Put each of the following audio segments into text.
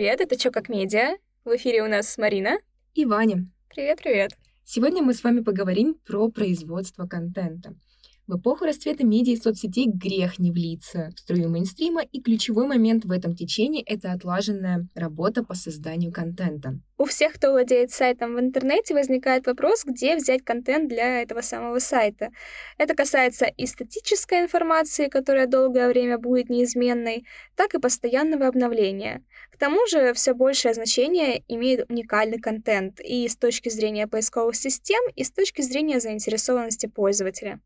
привет! Это «Чё как медиа?» В эфире у нас Марина. И Ваня. Привет-привет! Сегодня мы с вами поговорим про производство контента. В эпоху расцвета медиа и соцсетей грех не влиться в струю мейнстрима, и ключевой момент в этом течении — это отлаженная работа по созданию контента. У всех, кто владеет сайтом в интернете, возникает вопрос, где взять контент для этого самого сайта. Это касается и статической информации, которая долгое время будет неизменной, так и постоянного обновления. К тому же все большее значение имеет уникальный контент и с точки зрения поисковых систем, и с точки зрения заинтересованности пользователя.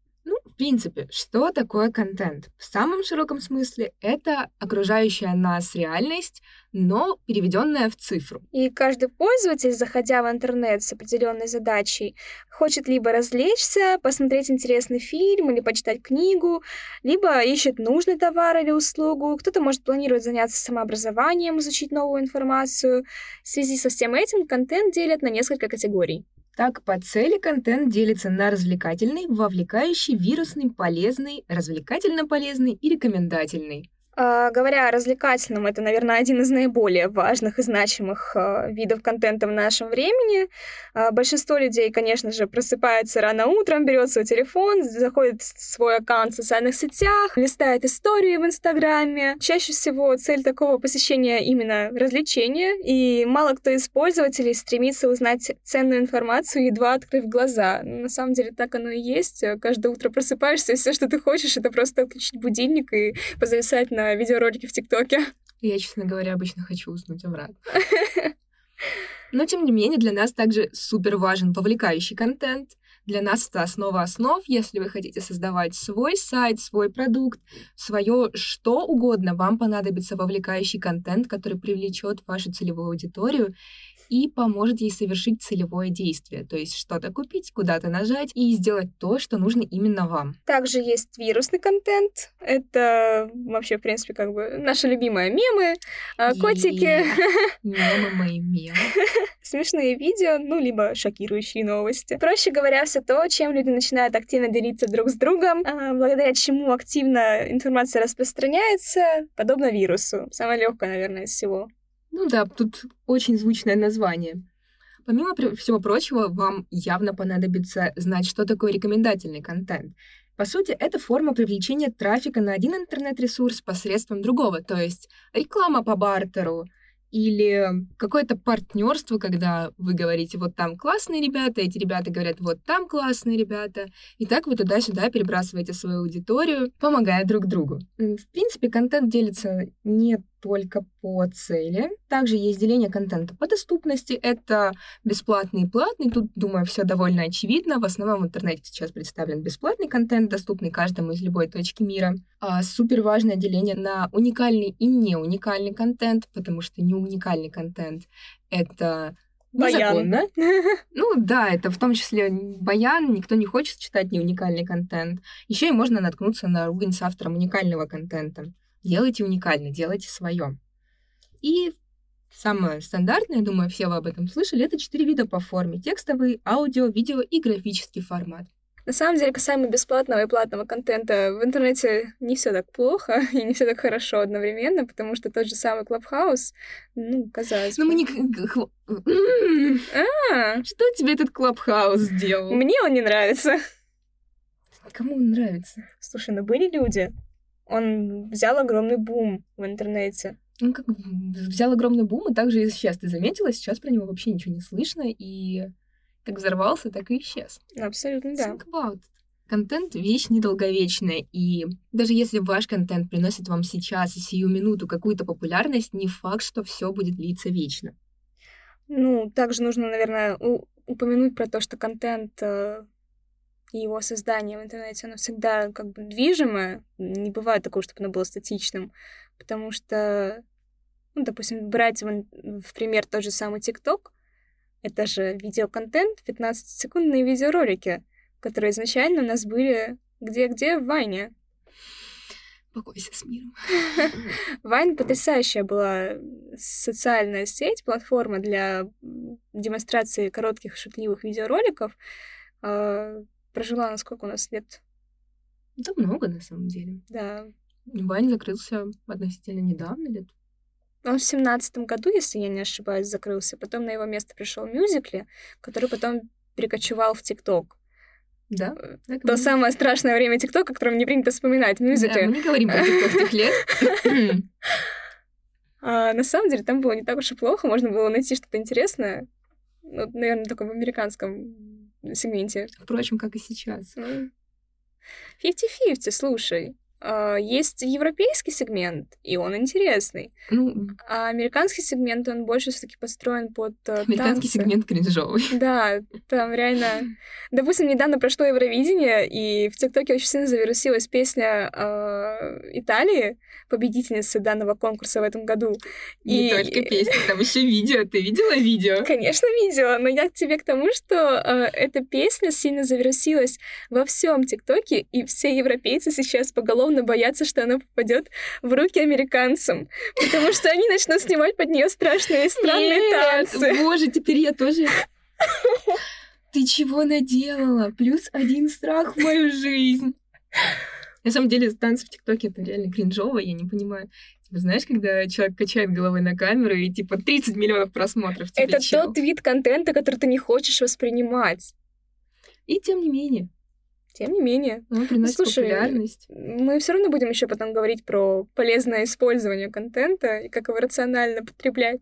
В принципе, что такое контент? В самом широком смысле это окружающая нас реальность, но переведенная в цифру. И каждый пользователь, заходя в интернет с определенной задачей, хочет либо развлечься, посмотреть интересный фильм или почитать книгу, либо ищет нужный товар или услугу. Кто-то может планировать заняться самообразованием, изучить новую информацию. В связи со всем этим контент делят на несколько категорий. Так, по цели контент делится на развлекательный, вовлекающий, вирусный, полезный, развлекательно-полезный и рекомендательный. А, говоря о развлекательном, это, наверное, один из наиболее важных и значимых а, видов контента в нашем времени. А, большинство людей, конечно же, просыпается рано утром, берет свой телефон, заходит в свой аккаунт в социальных сетях, листает истории в Инстаграме. Чаще всего цель такого посещения именно развлечение, и мало кто из пользователей стремится узнать ценную информацию, едва открыв глаза. На самом деле так оно и есть. Каждое утро просыпаешься, и все, что ты хочешь, это просто отключить будильник и позависать на видеоролики в ТикТоке. Я, честно говоря, обычно хочу уснуть обратно. Но, тем не менее, для нас также супер важен вовлекающий контент. Для нас это основа основ. Если вы хотите создавать свой сайт, свой продукт, свое что угодно, вам понадобится вовлекающий контент, который привлечет вашу целевую аудиторию и поможет ей совершить целевое действие, то есть что-то купить, куда-то нажать и сделать то, что нужно именно вам. Также есть вирусный контент. Это вообще, в принципе, как бы наши любимые мемы, а, котики. Мемы мои мемы. Смешные видео, ну, либо шокирующие новости. Проще говоря, все то, чем люди начинают активно делиться друг с другом, а, благодаря чему активно информация распространяется, подобно вирусу. Самое легкое, наверное, из всего. Ну да, тут очень звучное название. Помимо всего прочего, вам явно понадобится знать, что такое рекомендательный контент. По сути, это форма привлечения трафика на один интернет-ресурс посредством другого, то есть реклама по бартеру, или какое-то партнерство, когда вы говорите, вот там классные ребята, эти ребята говорят, вот там классные ребята. И так вы туда-сюда перебрасываете свою аудиторию, помогая друг другу. В принципе, контент делится не только по цели. Также есть деление контента по доступности. Это бесплатный и платный. Тут, думаю, все довольно очевидно. В основном в интернете сейчас представлен бесплатный контент, доступный каждому из любой точки мира. А супер важное деление на уникальный и не уникальный контент, потому что не уникальный контент — это Незаконно. Ну да, это в том числе баян, никто не хочет читать не уникальный контент. Еще и можно наткнуться на ругань с автором уникального контента. Делайте уникально, делайте свое. И самое стандартное, думаю, все вы об этом слышали, это четыре вида по форме. Текстовый, аудио, видео и графический формат. На самом деле, касаемо бесплатного и платного контента, в интернете не все так плохо и не все так хорошо одновременно, потому что тот же самый Clubhouse, ну, казалось бы. Ну, мы не... А, что тебе этот Clubhouse сделал? Мне он не нравится. Кому он нравится? Слушай, ну были люди, он взял огромный бум в интернете. Ну, как взял огромный бум, и также и сейчас ты заметила, сейчас про него вообще ничего не слышно, и как взорвался, так и исчез. Абсолютно, да. Think about it. Контент — вещь недолговечная, и даже если ваш контент приносит вам сейчас и сию минуту какую-то популярность, не факт, что все будет длиться вечно. Ну, также нужно, наверное, упомянуть про то, что контент э, и его создание в интернете, оно всегда как бы движимое. Не бывает такого, чтобы оно было статичным. Потому что, ну, допустим, брать в, в пример тот же самый ТикТок, это же видеоконтент, 15-секундные видеоролики, которые изначально у нас были где-где в Вайне. Покойся с миром. Вайн потрясающая была социальная сеть, платформа для демонстрации коротких шутливых видеороликов. Прожила на сколько у нас лет? Да много, на самом деле. Да. Вань закрылся относительно недавно, лет Он в семнадцатом году, если я не ошибаюсь, закрылся. Потом на его место пришел мюзикли, который потом перекочевал в ТикТок. Да. Так То самое страшное время ТикТока, о котором не принято вспоминать, мюзикли. Да, мы не говорим про ТикТок тех лет. А, на самом деле там было не так уж и плохо, можно было найти что-то интересное. Ну, наверное, только в американском сегменте. Впрочем, как и сейчас. 50-50, слушай. А, есть европейский сегмент, и он интересный. Ну, а американский сегмент, он больше все таки построен под э, Американский танцы. сегмент кринжовый. Да, там реально... Допустим, недавно прошло Евровидение, и в ТикТоке очень сильно завирусилась песня э, Италии, победительницы данного конкурса в этом году. Не и... только песня, там еще видео. Ты видела видео? Конечно, видела, но я к тебе к тому, что э, эта песня сильно завирусилась во всем ТикТоке, и все европейцы сейчас поголовно боятся, что она попадет в руки американцам, потому что они начнут снимать под нее страшные и странные танцы. Боже, теперь я тоже... Ты чего наделала? Плюс один страх в мою жизнь. На самом деле, танцы в ТикТоке это реально кринжово, я не понимаю. Типа, знаешь, когда человек качает головой на камеру и типа 30 миллионов просмотров тебе Это чел. тот вид контента, который ты не хочешь воспринимать. И тем не менее, Тем не менее. он приносит Слушай, популярность. Мы все равно будем еще потом говорить про полезное использование контента и как его рационально потреблять.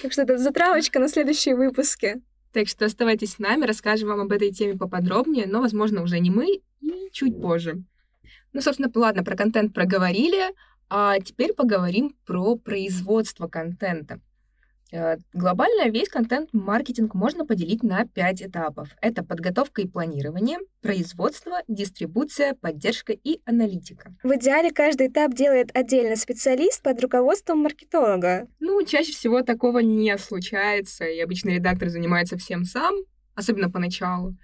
Так что это затравочка на следующие выпуски. Так что оставайтесь с нами, расскажем вам об этой теме поподробнее, но, возможно, уже не мы и чуть позже. Ну, собственно, ладно, про контент проговорили, а теперь поговорим про производство контента. Э, Глобально весь контент-маркетинг можно поделить на пять этапов. Это подготовка и планирование, производство, дистрибуция, поддержка и аналитика. В идеале каждый этап делает отдельный специалист под руководством маркетолога. Ну, чаще всего такого не случается, и обычно редактор занимается всем сам, особенно поначалу.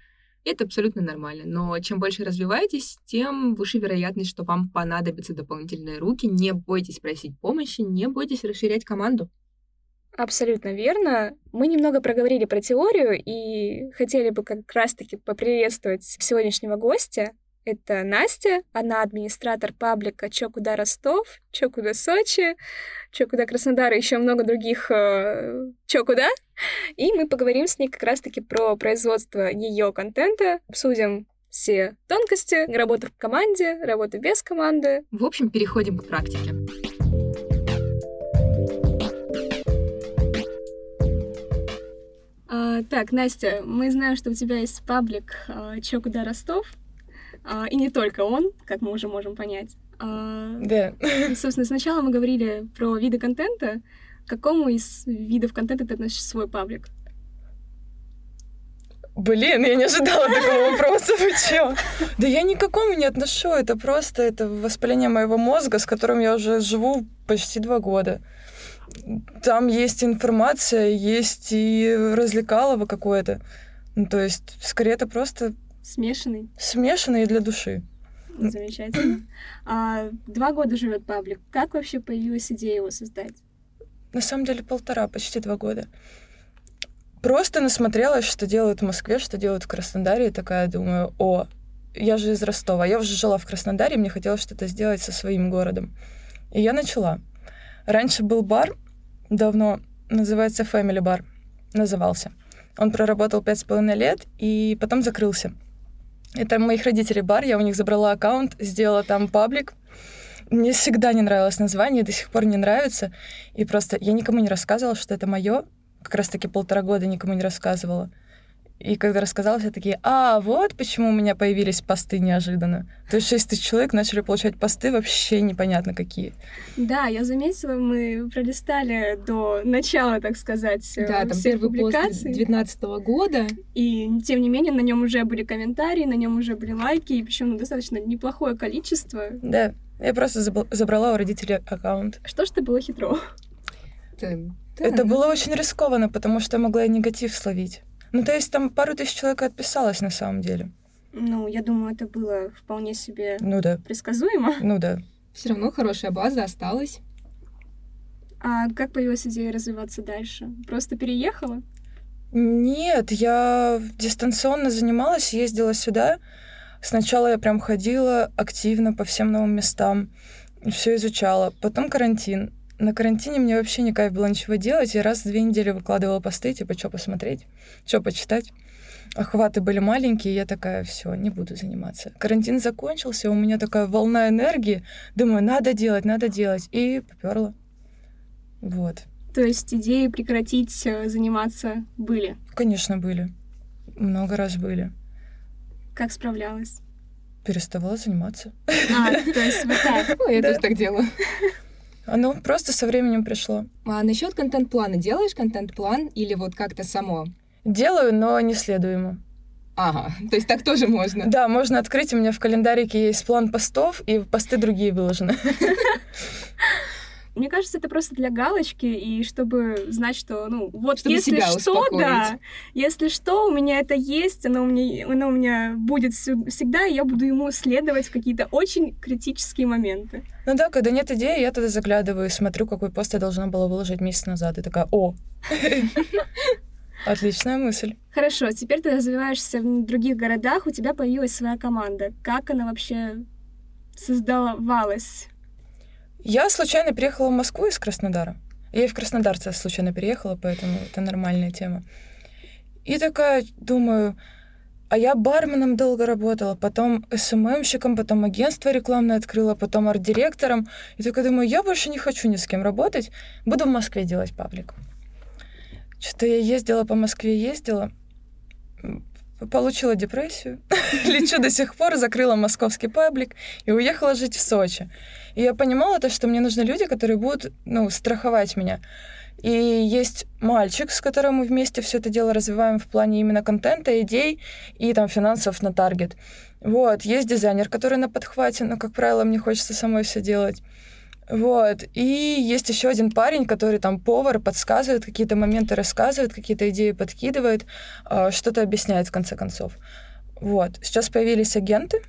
И это абсолютно нормально. Но чем больше развиваетесь, тем выше вероятность, что вам понадобятся дополнительные руки. Не бойтесь просить помощи, не бойтесь расширять команду. Абсолютно верно. Мы немного проговорили про теорию и хотели бы как раз-таки поприветствовать сегодняшнего гостя. Это Настя, она администратор паблика «Чё куда Ростов», «Чё куда Сочи», «Чё куда Краснодар» и еще много других э, «Чё куда». И мы поговорим с ней как раз-таки про производство ее контента, обсудим все тонкости, работу в команде, работу без команды. В общем, переходим к практике. Так, Настя, мы знаем, что у тебя есть паблик а, «Чё куда Ростов», а, и не только он, как мы уже можем понять. А, Да. собственно, сначала мы говорили про виды контента. К какому из видов контента ты относишь свой паблик? Блин, я не ожидала такого вопроса. Вы чё? Да я ни к какому не отношу. Это просто это воспаление моего мозга, с которым я уже живу почти два года. Там есть информация, есть и развлекалово какое-то. Ну, то есть, скорее, это просто Смешанный. смешанное для души. Замечательно. А, два года живет паблик. Как вообще появилась идея его создать? На самом деле полтора, почти два года. Просто насмотрелась, что делают в Москве, что делают в Краснодаре, и такая думаю, о, я же из Ростова, я уже жила в Краснодаре, мне хотелось что-то сделать со своим городом. И я начала. Раньше был бар, давно, называется Family Bar, назывался. Он проработал пять с половиной лет и потом закрылся. Это моих родителей бар, я у них забрала аккаунт, сделала там паблик. Мне всегда не нравилось название, до сих пор не нравится. И просто я никому не рассказывала, что это мое. Как раз-таки полтора года никому не рассказывала. И когда рассказала, все такие, а, вот почему у меня появились посты неожиданно. То есть 6 тысяч человек начали получать посты вообще непонятно какие. Да, я заметила, мы пролистали до начала, так сказать, э, Да, там всех публикаций. 2019 года. И тем не менее, на нем уже были комментарии, на нем уже были лайки, и причем достаточно неплохое количество. Да, я просто забрала у родителей аккаунт. Что ж ты было хитро? Это, да, Это ну, было очень рискованно, потому что я могла и негатив словить. Ну, то есть там пару тысяч человек отписалось на самом деле. Ну, я думаю, это было вполне себе Ну да, предсказуемо. ну да. Все равно хорошая база осталась. А как появилась идея развиваться дальше? Просто переехала? Нет, я дистанционно занималась, ездила сюда. Сначала я прям ходила активно по всем новым местам, все изучала. Потом карантин. На карантине мне вообще не кайф было ничего делать. Я раз в две недели выкладывала посты, типа, что посмотреть, что почитать. Охваты были маленькие, и я такая, все, не буду заниматься. Карантин закончился, у меня такая волна энергии. Думаю, надо делать, надо делать. И поперла. Вот. То есть идеи прекратить э, заниматься были? Конечно, были. Много раз были. Как справлялась? Переставала заниматься. А, то есть вот так. Ну, я тоже так делаю. Оно просто со временем пришло. А насчет контент-плана. Делаешь контент-план или вот как-то само? Делаю, но не следую ему. Ага, то есть так тоже можно. Да, можно открыть. У меня в календарике есть план постов, и посты другие выложены. Мне кажется, это просто для галочки, и чтобы знать, что, ну, вот Чтобы если себя что, успокоить. да, если что, у меня это есть, оно у меня, оно у меня будет всегда, и я буду ему следовать в какие-то очень критические моменты. Ну да, когда нет идеи, я туда заглядываю и смотрю, какой пост я должна была выложить месяц назад. И такая, о, отличная мысль. Хорошо, теперь ты развиваешься в других городах, у тебя появилась своя команда. Как она вообще создавалась? Я случайно переехала в Москву из Краснодара. Я и в Краснодар случайно переехала, поэтому это нормальная тема. И такая думаю, а я барменом долго работала, потом СММщиком, потом агентство рекламное открыла, потом арт-директором. И такая думаю, я больше не хочу ни с кем работать, буду в Москве делать паблик. Что-то я ездила по Москве, ездила, получила депрессию, лечу до сих пор, закрыла московский паблик и уехала жить в Сочи. И я понимала то, что мне нужны люди, которые будут, ну, страховать меня. И есть мальчик, с которым мы вместе все это дело развиваем в плане именно контента, идей и там финансов на таргет. Вот, есть дизайнер, который на подхвате, но, как правило, мне хочется самой все делать. Вот. И есть еще один парень, который там повар, подсказывает какие-то моменты, рассказывает, какие-то идеи подкидывает, а, что-то объясняет в конце концов. Вот. Сейчас появились агенты.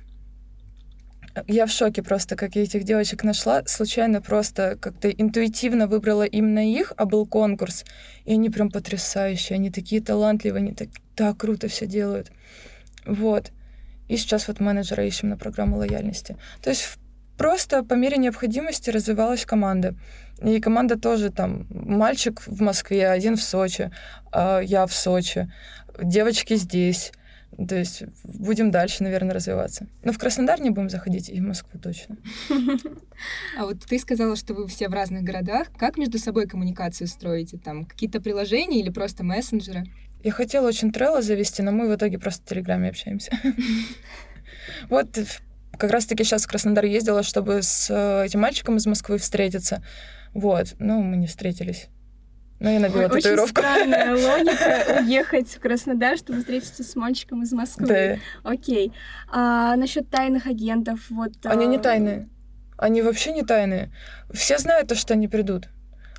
Я в шоке просто, как я этих девочек нашла. Случайно просто как-то интуитивно выбрала именно их, а был конкурс. И они прям потрясающие, они такие талантливые, они так, так круто все делают. Вот. И сейчас вот менеджера ищем на программу лояльности. То есть просто по мере необходимости развивалась команда. И команда тоже там, мальчик в Москве, один в Сочи, а я в Сочи, девочки здесь. То есть будем дальше, наверное, развиваться. Но в Краснодар не будем заходить, и в Москву точно. А вот ты сказала, что вы все в разных городах. Как между собой коммуникацию строите? Там какие-то приложения или просто мессенджеры? Я хотела очень Трелло завести, но мы в итоге просто в Телеграме общаемся. Вот как раз-таки сейчас в Краснодар ездила, чтобы с э, этим мальчиком из Москвы встретиться. Вот, но мы не встретились. Но я набила Ой, Очень татуировку. странная логика уехать в Краснодар, чтобы встретиться с мальчиком из Москвы. Да. Окей. А насчет тайных агентов, вот... Они не а, тайные. Они вообще не тайные. Все знают то, что они придут.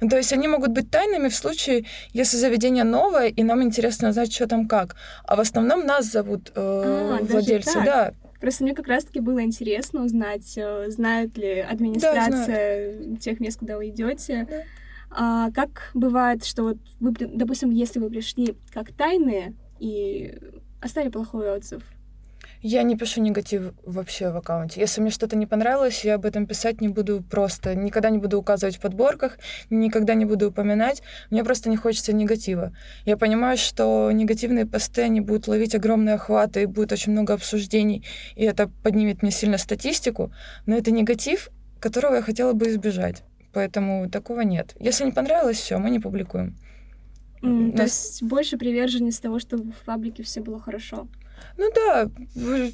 Ну, То есть они могут быть тайными в случае, если заведение новое, и нам интересно знать, что там как. А в основном нас зовут э, А, владельцы. Да, Просто мне как раз-таки было интересно узнать, э, знает ли администрация тех мест, куда вы идете. Да. А как бывает, что вот вы, допустим, если вы пришли как тайные и оставили плохой отзыв, Я не пишу негатив вообще в аккаунте. Если мне что-то не понравилось, я об этом писать не буду просто. Никогда не буду указывать в подборках, никогда не буду упоминать. Мне просто не хочется негатива. Я понимаю, что негативные посты, они будут ловить огромные охваты, и будет очень много обсуждений, и это поднимет мне сильно статистику, но это негатив, которого я хотела бы избежать. Поэтому такого нет. Если не понравилось, все, мы не публикуем. То Нас- есть больше приверженность того, чтобы в фабрике все было хорошо. Ну да,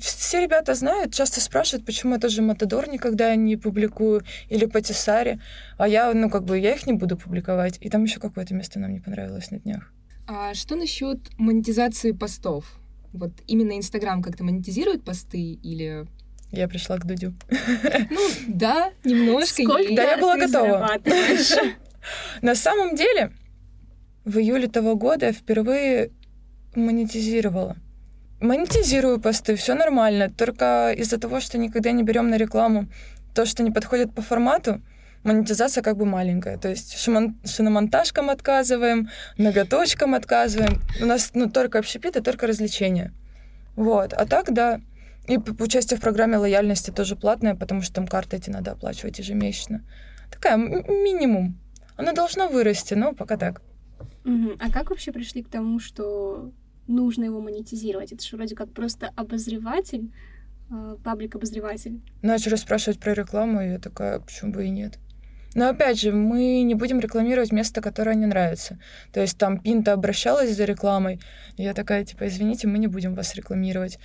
все ребята знают, часто спрашивают, почему я тоже Матадор никогда не публикую или Патисари, а я, ну как бы, я их не буду публиковать. И там еще какое-то место нам не понравилось на днях. А что насчет монетизации постов? Вот именно Инстаграм как-то монетизирует посты или... Я пришла к Дудю. Ну, да, немножко Сколько. Да, я была готова. На самом деле, в июле того года я впервые монетизировала. Монетизирую посты, все нормально. Только из-за того, что никогда не берем на рекламу то, что не подходит по формату, монетизация как бы маленькая. То есть шимон- шиномонтажкам отказываем, ноготочкам отказываем. У нас ну, только общепит и только развлечения. Вот. А так, да. И участие в программе лояльности тоже платное, потому что там карты эти надо оплачивать ежемесячно. Такая минимум. Оно должно вырасти, но пока так. А как вообще пришли к тому, что нужно его монетизировать? Это же вроде как просто обозреватель, э, паблик-обозреватель. Начали спрашивать про рекламу, и я такая, почему бы и нет. Но опять же, мы не будем рекламировать место, которое не нравится. То есть там Пинта обращалась за рекламой, и я такая, типа, извините, мы не будем вас рекламировать.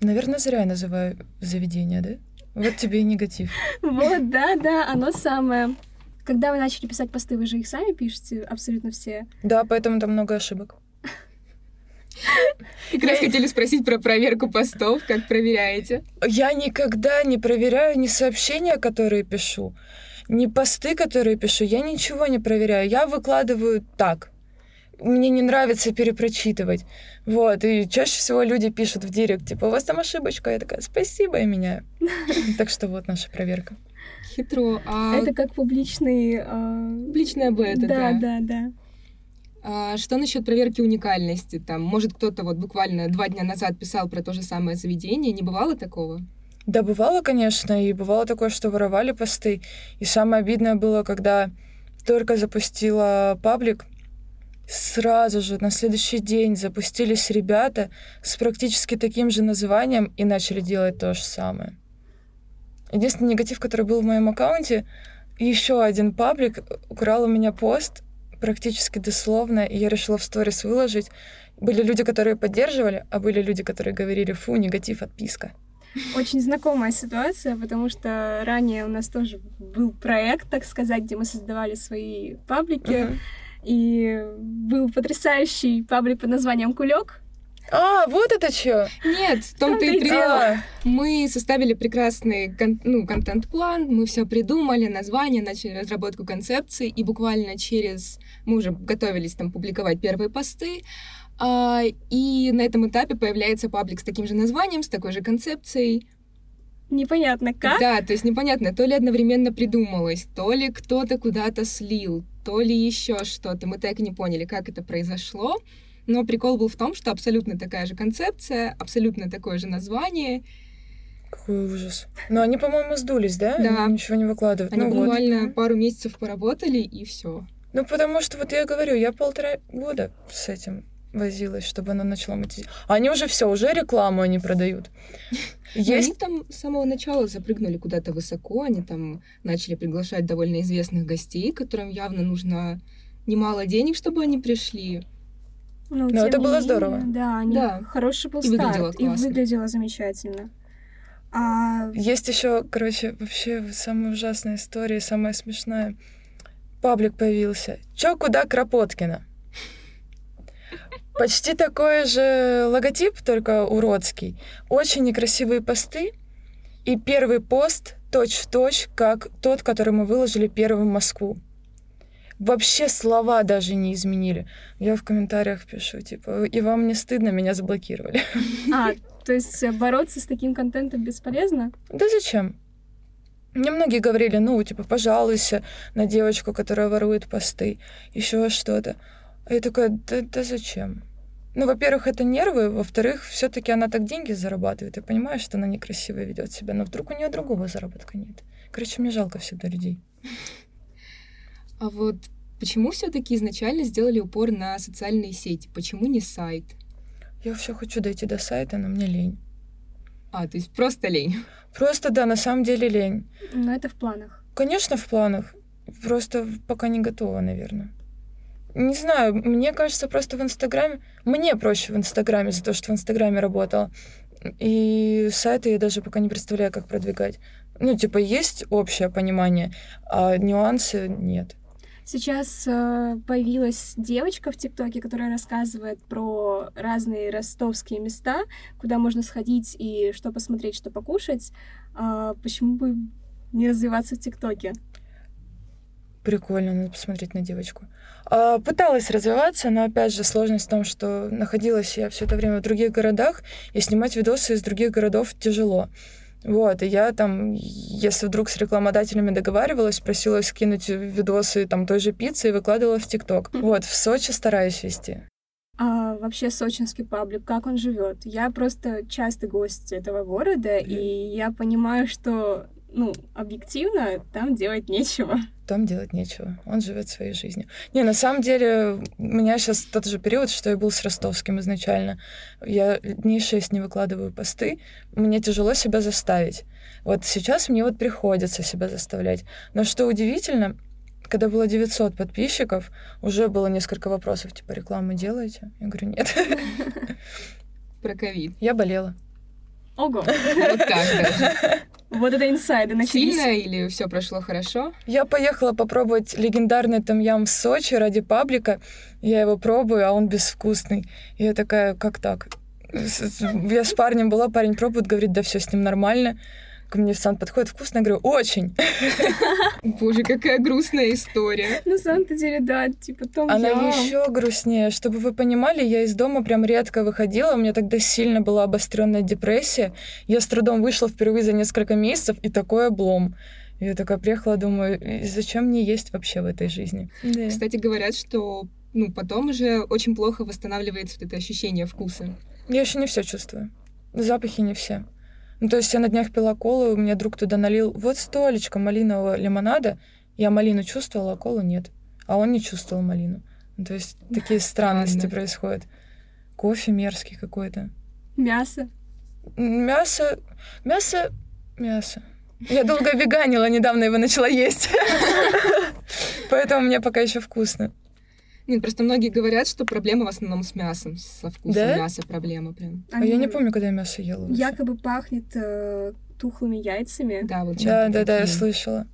Наверное, зря я называю заведение, да? Вот тебе и негатив. Вот, да, да, оно самое. Когда вы начали писать посты, вы же их сами пишете абсолютно все. Да, поэтому там много ошибок. Как раз хотели спросить про проверку постов, как проверяете. Я никогда не проверяю ни сообщения, которые пишу, ни посты, которые пишу. Я ничего не проверяю. Я выкладываю так. Мне не нравится перепрочитывать. Вот. И чаще всего люди пишут в директ, типа, у вас там ошибочка. Я такая, спасибо, я меняю. Так что вот наша проверка. Хитро. А Это как публичный... э, публичная бета, Да, да. да, да. А что насчет проверки уникальности? Там, может, кто-то вот буквально два дня назад писал про то же самое заведение. Не бывало такого? Да, бывало, конечно, и бывало такое, что воровали посты. И самое обидное было, когда только запустила паблик, сразу же на следующий день запустились ребята с практически таким же названием и начали делать то же самое. Единственный негатив, который был в моем аккаунте, еще один паблик украл у меня пост практически дословно, и я решила в сторис выложить. Были люди, которые поддерживали, а были люди, которые говорили, фу, негатив, отписка. Очень знакомая ситуация, потому что ранее у нас тоже был проект, так сказать, где мы создавали свои паблики. Мгм. И был потрясающий паблик под названием Кулек. А, вот это что? Нет, в том-то и прикол. Мы составили прекрасный кон- ну, контент-план, мы все придумали, название, начали разработку концепции, и буквально через... Мы уже готовились там публиковать первые посты, а, и на этом этапе появляется паблик с таким же названием, с такой же концепцией. Непонятно как. Да, то есть непонятно, то ли одновременно придумалось, то ли кто-то куда-то слил, то ли еще что-то. Мы так и не поняли, как это произошло. Но прикол был в том, что абсолютно такая же концепция, абсолютно такое же название. Какой ужас. Но они, по-моему, сдулись, да? Да. Они ничего не выкладывают. Они ну вот. буквально пару месяцев поработали, и все. Ну, потому что, вот я говорю, я полтора года с этим возилась, чтобы оно начало монетизировать. Они уже все, уже рекламу они продают. Они Есть... там с самого начала запрыгнули куда-то высоко, они там начали приглашать довольно известных гостей, которым явно нужно немало денег, чтобы они пришли. Ну, Но это было менее, здорово. Да, они- Да. хороший был И выглядело старт. И классно. выглядело замечательно. А Есть еще, короче, вообще самая ужасная история, самая смешная. Паблик появился. Чё, куда Кропоткина? Почти такой же логотип, только уродский. Очень некрасивые посты. И первый пост точь-в-точь, как тот, который мы выложили первым в Москву. Вообще слова даже не изменили. Я в комментариях пишу, типа, и вам не стыдно, меня заблокировали. А, то есть э, бороться с таким контентом бесполезно? Да зачем? Мне многие говорили, ну, типа, пожалуйся на девочку, которая ворует посты, еще что-то. А я такая, да, да зачем? Ну, во-первых, это нервы, во-вторых, все-таки она так деньги зарабатывает. Я понимаю, что она некрасиво ведет себя, но вдруг у нее другого заработка нет. Короче, мне жалко всегда людей. А вот почему все-таки изначально сделали упор на социальные сети? Почему не сайт? Я все хочу дойти до сайта, но мне лень. А, то есть просто лень. Просто, да, на самом деле лень. Но это в планах. Конечно, в планах. Просто пока не готова, наверное. Не знаю, мне кажется, просто в Инстаграме... Мне проще в Инстаграме за то, что в Инстаграме работала. И сайты я даже пока не представляю, как продвигать. Ну, типа, есть общее понимание, а нюансы нет. Сейчас э, появилась девочка в ТикТоке, которая рассказывает про разные ростовские места, куда можно сходить и что посмотреть, что покушать. А почему бы не развиваться в ТикТоке? Прикольно, надо посмотреть на девочку. А, пыталась развиваться, но опять же сложность в том, что находилась я все это время в других городах, и снимать видосы из других городов тяжело. Вот, и я там, если вдруг с рекламодателями договаривалась, просила скинуть видосы там той же пиццы и выкладывала в ТикТок. Вот, в Сочи стараюсь вести. А вообще сочинский паблик, как он живет? Я просто частый гость этого города, и я понимаю, что ну, объективно, там делать нечего. Там делать нечего. Он живет своей жизнью. Не, на самом деле, у меня сейчас тот же период, что я был с Ростовским изначально. Я дней шесть не выкладываю посты. Мне тяжело себя заставить. Вот сейчас мне вот приходится себя заставлять. Но что удивительно, когда было 900 подписчиков, уже было несколько вопросов, типа, рекламу делаете? Я говорю, нет. Про ковид. Я болела. Ого. Вот так даже. Вот это инсайды начались. Сильно или все прошло хорошо? Я поехала попробовать легендарный там-ям в Сочи ради паблика. Я его пробую, а он безвкусный. И я такая, как так? Я с парнем была, парень пробует, говорит, да все с ним нормально ко мне сам подходит вкусно, я говорю, очень. Боже, какая грустная история. На самом-то деле, да, типа том Она еще грустнее. Чтобы вы понимали, я из дома прям редко выходила. У меня тогда сильно была обостренная депрессия. Я с трудом вышла впервые за несколько месяцев, и такой облом. Я такая приехала, думаю, «И зачем мне есть вообще в этой жизни? Да. Кстати, говорят, что ну, потом уже очень плохо восстанавливается вот это ощущение вкуса. Я еще не все чувствую. Запахи не все. Ну, то есть я на днях пила колу, у меня друг туда налил вот столечко малинового лимонада. Я малину чувствовала, а колу нет. А он не чувствовал малину. Ну, то есть такие странности происходят. Кофе мерзкий какой-то. Мясо. Мясо... Мясо... Мясо. Я долго веганила, недавно его начала есть. Поэтому мне пока еще вкусно. Нет, просто многие говорят, что проблема в основном с мясом, со вкусом Да? мяса проблема прям. А я не помню, когда я мясо ела. вообще. Якобы пахнет э, тухлыми яйцами. Да, вот Да, да, да, я слышала.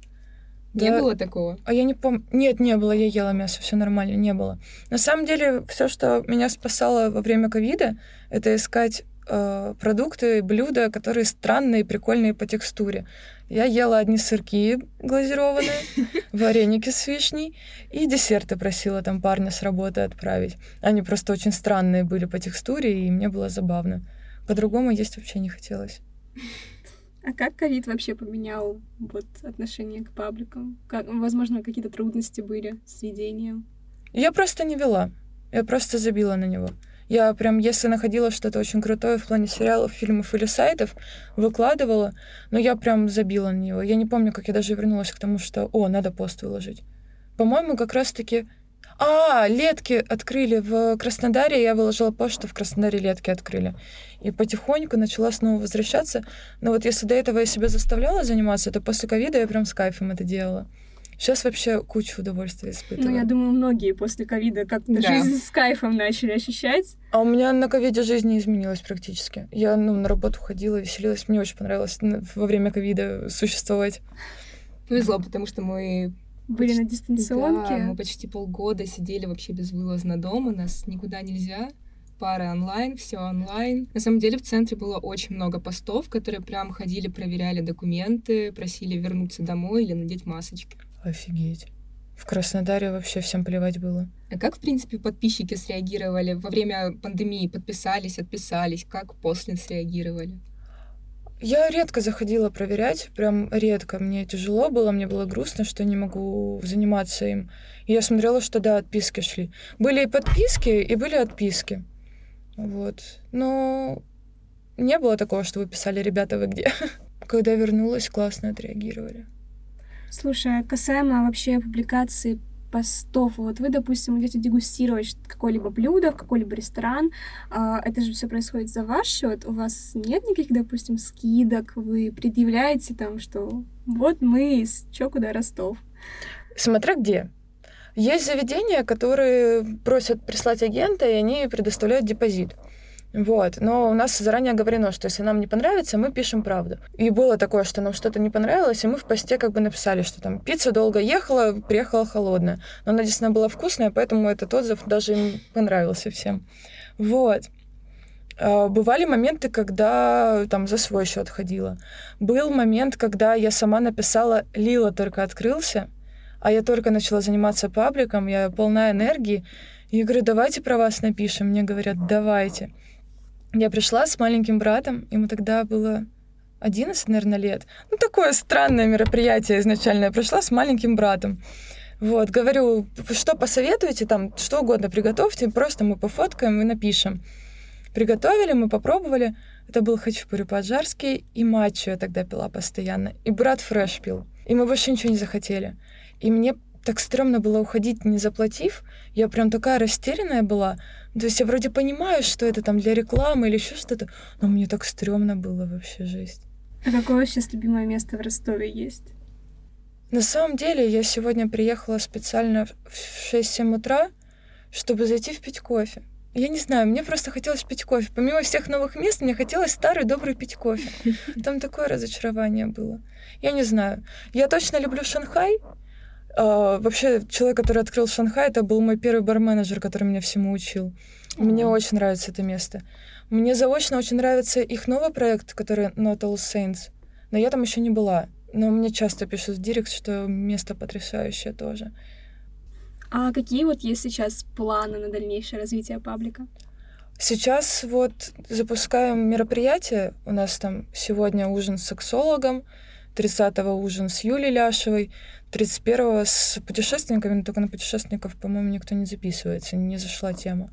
Не Да. было такого? А я не помню. Нет, не было, я ела мясо, все нормально, не было. На самом деле, все, что меня спасало во время ковида, это искать э, продукты, блюда, которые странные, прикольные по текстуре. Я ела одни сырки глазированные, вареники с вишней и десерты просила там парня с работы отправить. Они просто очень странные были по текстуре, и мне было забавно. По-другому есть вообще не хотелось. А как ковид вообще поменял вот отношение к пабликам? Как, возможно, какие-то трудности были с ведением? Я просто не вела. Я просто забила на него. Я прям, если находила что-то очень крутое в плане сериалов, фильмов или сайтов, выкладывала, но я прям забила на него. Я не помню, как я даже вернулась к тому, что, о, надо пост выложить. По-моему, как раз-таки... А, летки открыли в Краснодаре, я выложила пост, что в Краснодаре летки открыли. И потихоньку начала снова возвращаться. Но вот если до этого я себя заставляла заниматься, то после ковида я прям с кайфом это делала. Сейчас вообще кучу удовольствия испытываю. Ну, я думаю, многие после ковида как-то Да. жизнь с кайфом начали ощущать. А у меня на ковиде жизнь не изменилась практически. Я ну, на работу ходила, веселилась. Мне очень понравилось на- во время ковида существовать. Повезло, потому что мы Были на Да, дистанционке. мы почти полгода сидели вообще безвылазно дома, нас никуда нельзя. Пара онлайн, все онлайн. На самом деле в центре было очень много постов, которые прям ходили, проверяли документы, просили вернуться домой или надеть масочки. Офигеть. В Краснодаре вообще всем плевать было. А как, в принципе, подписчики среагировали во время пандемии? Подписались, отписались? Как после среагировали? Я редко заходила проверять, прям редко. Мне тяжело было, мне было грустно, что не могу заниматься им. И я смотрела, что да, отписки шли. Были и подписки, и были отписки. Вот. Но не было такого, что вы писали, ребята, вы где? Когда вернулась, классно отреагировали. Слушай, а касаемо вообще публикации постов, вот вы, допустим, идете дегустировать какое-либо блюдо в какой-либо ресторан, а, это же все происходит за ваш счет, у вас нет никаких, допустим, скидок, вы предъявляете там, что вот мы из чё куда Ростов. Смотря где. Есть заведения, которые просят прислать агента, и они предоставляют депозит. Вот. Но у нас заранее говорено, что если нам не понравится, мы пишем правду. И было такое, что нам что-то не понравилось, и мы в посте как бы написали, что там пицца долго ехала, приехала холодная. Но она действительно была вкусная, поэтому этот отзыв даже им понравился всем. Вот. А, Бывали моменты, когда там за свой счет ходила. Был момент, когда я сама написала, Лила только открылся, а я только начала заниматься пабликом, я полна энергии. И говорю, давайте про вас напишем. Мне говорят, давайте. Я пришла с маленьким братом, ему тогда было 11, наверное, лет. Ну, такое странное мероприятие изначально. Я пришла с маленьким братом. Вот, говорю, что посоветуете, там, что угодно приготовьте, просто мы пофоткаем и напишем. Приготовили, мы попробовали. Это был хачапури по-аджарски, и матчу я тогда пила постоянно. И брат фреш пил. И мы больше ничего не захотели. И мне так стрёмно было уходить, не заплатив. Я прям такая растерянная была. То есть я вроде понимаю, что это там для рекламы или еще что-то, но мне так стрёмно было вообще жесть. А какое сейчас любимое место в Ростове есть? На самом деле я сегодня приехала специально в 6-7 утра, чтобы зайти в пить кофе. Я не знаю, мне просто хотелось пить кофе. Помимо всех новых мест, мне хотелось старый добрый пить кофе. Там такое разочарование было. Я не знаю. Я точно люблю Шанхай. Uh, вообще, человек, который открыл Шанхай, это был мой первый барменеджер, который меня всему учил. Мне mm-hmm. очень нравится это место. Мне заочно очень нравится их новый проект, который Not All Saints. Но я там еще не была. Но мне часто пишут в директ, что место потрясающее тоже. А какие вот есть сейчас планы на дальнейшее развитие паблика? Сейчас вот запускаем мероприятие. У нас там сегодня ужин с сексологом, 30-го ужин с Юлей Ляшевой, 31-го с путешественниками, но только на путешественников, по-моему, никто не записывается, не зашла тема.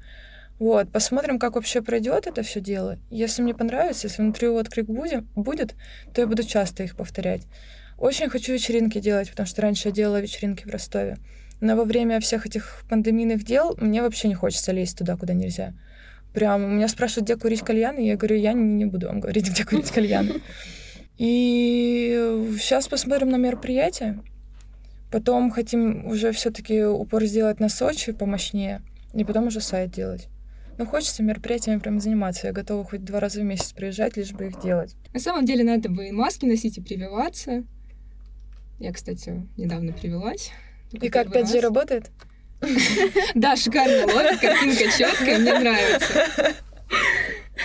Вот, посмотрим, как вообще пройдет это все дело. Если мне понравится, если внутри отклик будет, будет, то я буду часто их повторять. Очень хочу вечеринки делать, потому что раньше я делала вечеринки в Ростове. Но во время всех этих пандемийных дел мне вообще не хочется лезть туда, куда нельзя. Прям меня спрашивают, где курить кальяны, и я говорю, я не, не буду вам говорить, где курить кальяны. И сейчас посмотрим на мероприятие. Потом хотим уже все-таки упор сделать на Сочи помощнее, и потом уже сайт делать. Но хочется мероприятиями прям заниматься. Я готова хоть два раза в месяц приезжать, лишь бы их делать. На самом деле надо бы и маски носить, и прививаться. Я, кстати, недавно привелась. И как 5G работает? Да, шикарно ловит, картинка четкая, мне нравится.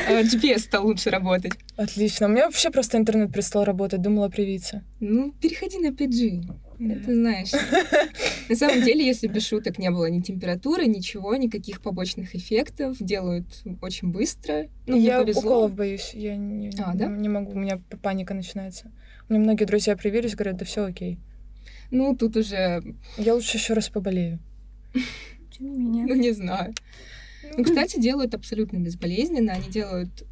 А, GPS стал лучше работать. Отлично. У меня вообще просто интернет перестал работать, думала привиться. Ну, переходи на 5G. Это знаешь. На самом деле, если без шуток не было ни температуры, ничего, никаких побочных эффектов, делают очень быстро. Ну, я уколов боюсь. Я не, а, да? не могу, у меня паника начинается. У меня многие друзья привились, говорят, да все окей. Ну, тут уже... Я лучше еще раз поболею. Тем не менее. Ну, не знаю. Ну, кстати, делают абсолютно безболезненно. Они делают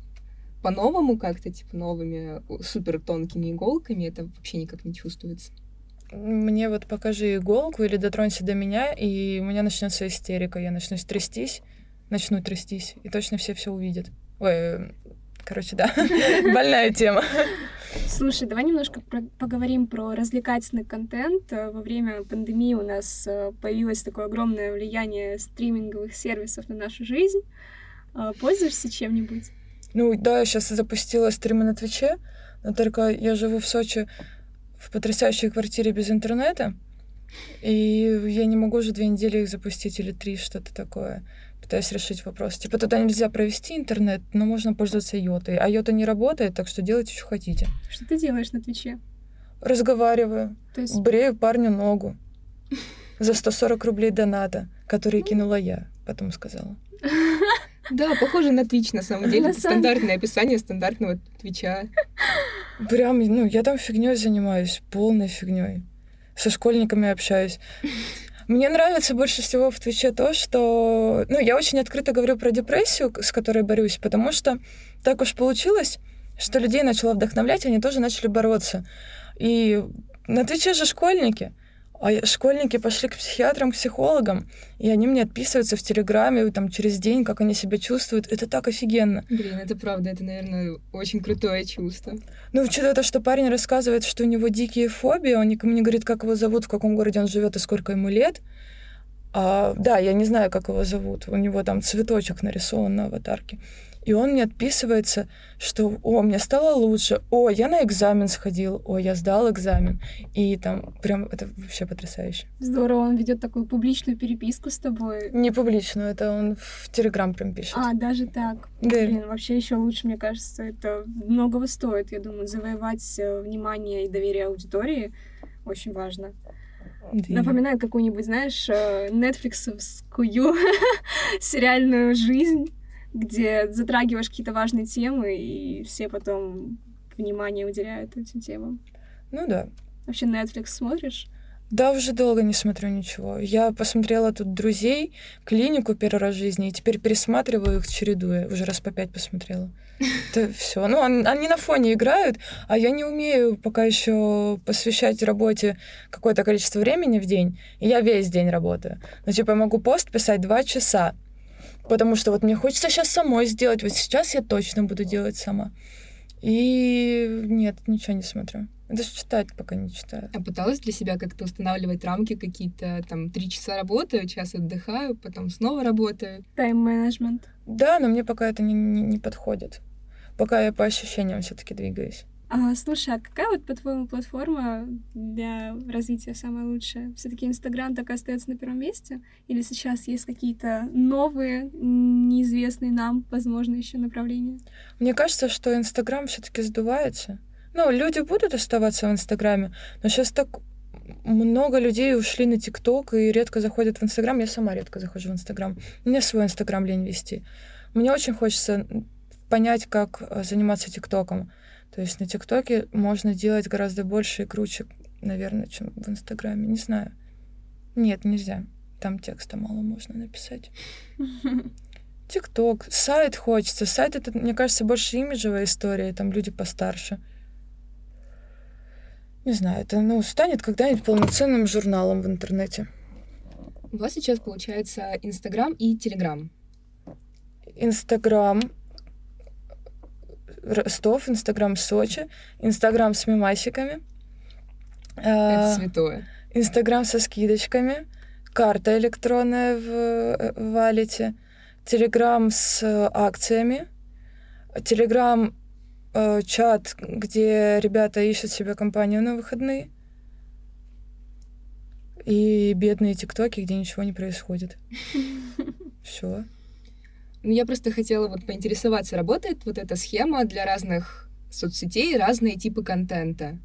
по-новому как-то, типа, новыми супер тонкими иголками. Это вообще никак не чувствуется. Мне вот покажи иголку или дотронься до меня, и у меня начнется истерика. Я начну трястись, начну трястись, и точно все все увидят. Ой, короче, да, больная тема. Слушай, давай немножко про поговорим про развлекательный контент. Э, во время пандемии у нас э, появилось такое огромное влияние стриминговых сервисов на нашу жизнь. Э, пользуешься чем-нибудь? Ну да, я сейчас запустила стримы на Твиче, но только я живу в Сочи в потрясающей квартире без интернета, и я не могу уже две недели их запустить или три, что-то такое пытаюсь решить вопрос. Типа туда нельзя провести интернет, но можно пользоваться йотой. А йота не работает, так что делайте, что хотите. Что ты делаешь на Твиче? Разговариваю. То есть... Брею парню ногу. За 140 рублей доната, которые ну. кинула я, потом сказала. Да, похоже на Твич, на самом деле. Стандартное описание стандартного Твича. Прям, ну, я там фигней занимаюсь, полной фигней. Со школьниками общаюсь. Мне нравится больше всего в Твиче то, что... Ну, я очень открыто говорю про депрессию, с которой борюсь, потому что так уж получилось, что людей начало вдохновлять, они тоже начали бороться. И на Твиче же школьники — а школьники пошли к психиатрам, к психологам, и они мне отписываются в Телеграме там, через день, как они себя чувствуют. Это так офигенно. Блин, это правда, это, наверное, очень крутое чувство. Ну, учитывая то, что парень рассказывает, что у него дикие фобии, он никому не говорит, как его зовут, в каком городе он живет и сколько ему лет. А, да, я не знаю, как его зовут. У него там цветочек нарисован на аватарке. И он мне отписывается, что «О, мне стало лучше», «О, я на экзамен сходил», «О, я сдал экзамен». И там прям это вообще потрясающе. Здорово, он ведет такую публичную переписку с тобой. Не публичную, это он в Телеграм прям пишет. А, даже так. Да. Блин, вообще еще лучше, мне кажется, это многого стоит. Я думаю, завоевать э, внимание и доверие аудитории очень важно. Да. Напоминает какую-нибудь, знаешь, э, нетфликсовскую сериальную жизнь где затрагиваешь какие-то важные темы, и все потом внимание уделяют этим темам. Ну да. Вообще Netflix смотришь? Да, уже долго не смотрю ничего. Я посмотрела тут «Друзей», «Клинику» первый раз в жизни, и теперь пересматриваю их, чередуя. Уже раз по пять посмотрела. Это все. Ну, они, на фоне играют, а я не умею пока еще посвящать работе какое-то количество времени в день. И я весь день работаю. Ну, типа, я могу пост писать два часа, потому что вот мне хочется сейчас самой сделать. Вот сейчас я точно буду делать сама. И нет, ничего не смотрю. Даже читать пока не читаю. А пыталась для себя как-то устанавливать рамки какие-то, там, три часа работаю, час отдыхаю, потом снова работаю? Тайм-менеджмент. Да, но мне пока это не, не, не подходит. Пока я по ощущениям все таки двигаюсь. А, слушай, а какая вот, по-твоему, платформа для развития самая лучшая? все таки Инстаграм так и остается на первом месте? Или сейчас есть какие-то новые, неизвестные нам, возможно, еще направления? Мне кажется, что Инстаграм все таки сдувается. Ну, люди будут оставаться в Инстаграме, но сейчас так много людей ушли на ТикТок и редко заходят в Инстаграм. Я сама редко захожу в Инстаграм. Мне свой Инстаграм лень вести. Мне очень хочется понять, как э, заниматься ТикТоком. То есть на ТикТоке можно делать гораздо больше и круче, наверное, чем в Инстаграме. Не знаю. Нет, нельзя. Там текста мало можно написать. ТикТок, сайт хочется. Сайт это, мне кажется, больше имиджевая история, там люди постарше. Не знаю, это ну, станет когда-нибудь полноценным журналом в интернете. У вас сейчас получается Инстаграм и Телеграм. Инстаграм Ростов, Инстаграм Сочи, Инстаграм с мимасиками. Это а, святое. Инстаграм со скидочками, карта электронная в, валите, Телеграм с акциями, Телеграм э, чат, где ребята ищут себе компанию на выходные. И бедные тиктоки, где ничего не происходит. Все. Ну, я просто хотела вот поинтересоваться, работает вот эта схема для разных соцсетей, разные типы контента?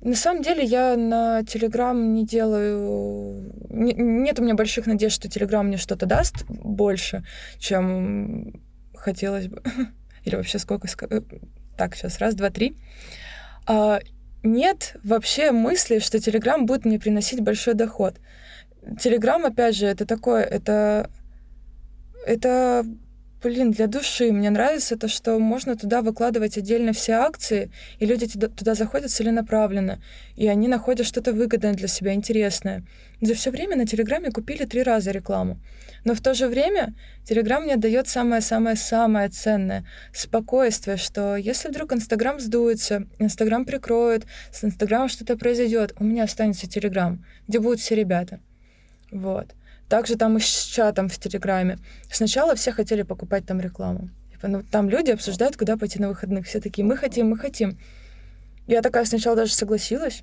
На самом деле я на Телеграм не делаю... Нет у меня больших надежд, что Телеграм мне что-то даст больше, чем хотелось бы. Или вообще сколько... Э, так, сейчас, раз, два, три. А, нет вообще мысли, что Телеграм будет мне приносить большой доход. Телеграм, опять же, это такое, это это, блин, для души. Мне нравится то, что можно туда выкладывать отдельно все акции, и люди туда, туда заходят целенаправленно, и они находят что-то выгодное для себя, интересное. За все время на Телеграме купили три раза рекламу. Но в то же время Телеграм мне дает самое-самое-самое ценное — спокойствие, что если вдруг Инстаграм сдуется, Инстаграм прикроет, с Инстаграмом что-то произойдет, у меня останется Телеграм, где будут все ребята. Вот. Также там и с чатом в Телеграме. Сначала все хотели покупать там рекламу. Типа, ну, там люди обсуждают, куда пойти на выходных. Все такие, мы хотим, мы хотим. Я такая сначала даже согласилась,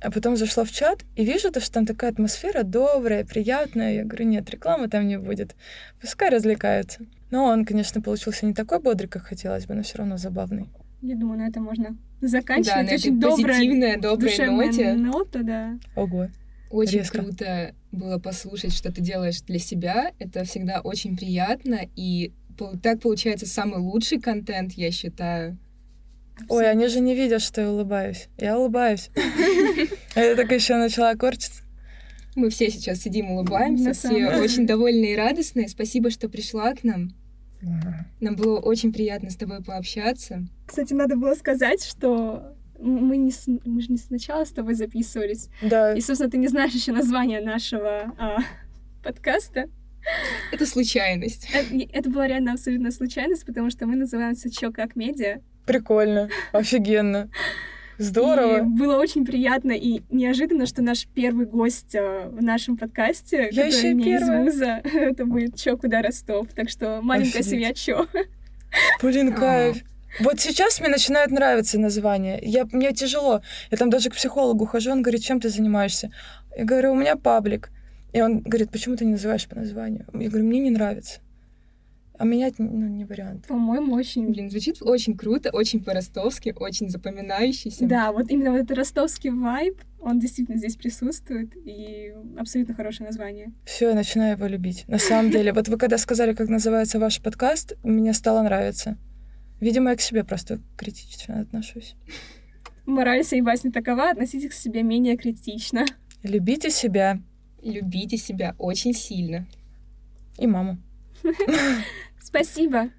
а потом зашла в чат и вижу, то, что там такая атмосфера добрая, приятная. Я говорю, нет, рекламы там не будет. Пускай развлекаются. Но он, конечно, получился не такой бодрый, как хотелось бы, но все равно забавный. Я думаю, на это можно заканчивать. Да, на очень этой позитивной, доброй ноте. нота, да. Ого. Очень Резко. круто было послушать, что ты делаешь для себя. Это всегда очень приятно. И так получается самый лучший контент, я считаю. Ой, они же не видят, что я улыбаюсь. Я улыбаюсь. А я так еще начала корчиться. Мы все сейчас сидим, улыбаемся, все очень довольные и радостные. Спасибо, что пришла к нам. Нам было очень приятно с тобой пообщаться. Кстати, надо было сказать, что мы, не, мы же не сначала с тобой записывались. Да. И, собственно, ты не знаешь еще название нашего а, подкаста. Это случайность. Это, это была реально абсолютно случайность, потому что мы называемся «Чё как медиа». Прикольно, офигенно. Здорово. И было очень приятно и неожиданно, что наш первый гость э, в нашем подкасте, Я который не первая. из вуза, это будет Чё, куда Ростов. Так что маленькая Офигеть. семья Чё. Блин, кайф. Вот сейчас мне начинают нравиться названия. Я, мне тяжело. Я там даже к психологу хожу, он говорит, чем ты занимаешься? Я говорю, у меня паблик. И он говорит, почему ты не называешь по названию? Я говорю, мне не нравится. А менять, ну, не вариант. По-моему, очень... Блин, звучит очень круто, очень по-ростовски, очень запоминающийся. Да, вот именно вот этот ростовский вайб, он действительно здесь присутствует, и абсолютно хорошее название. Все, я начинаю его любить. На самом деле, вот вы когда сказали, как называется ваш подкаст, мне стало нравиться. Видимо, я к себе просто критично отношусь. Мораль сей басни такова, относитесь к себе менее критично. Любите себя. Любите себя очень сильно. И маму. Спасибо.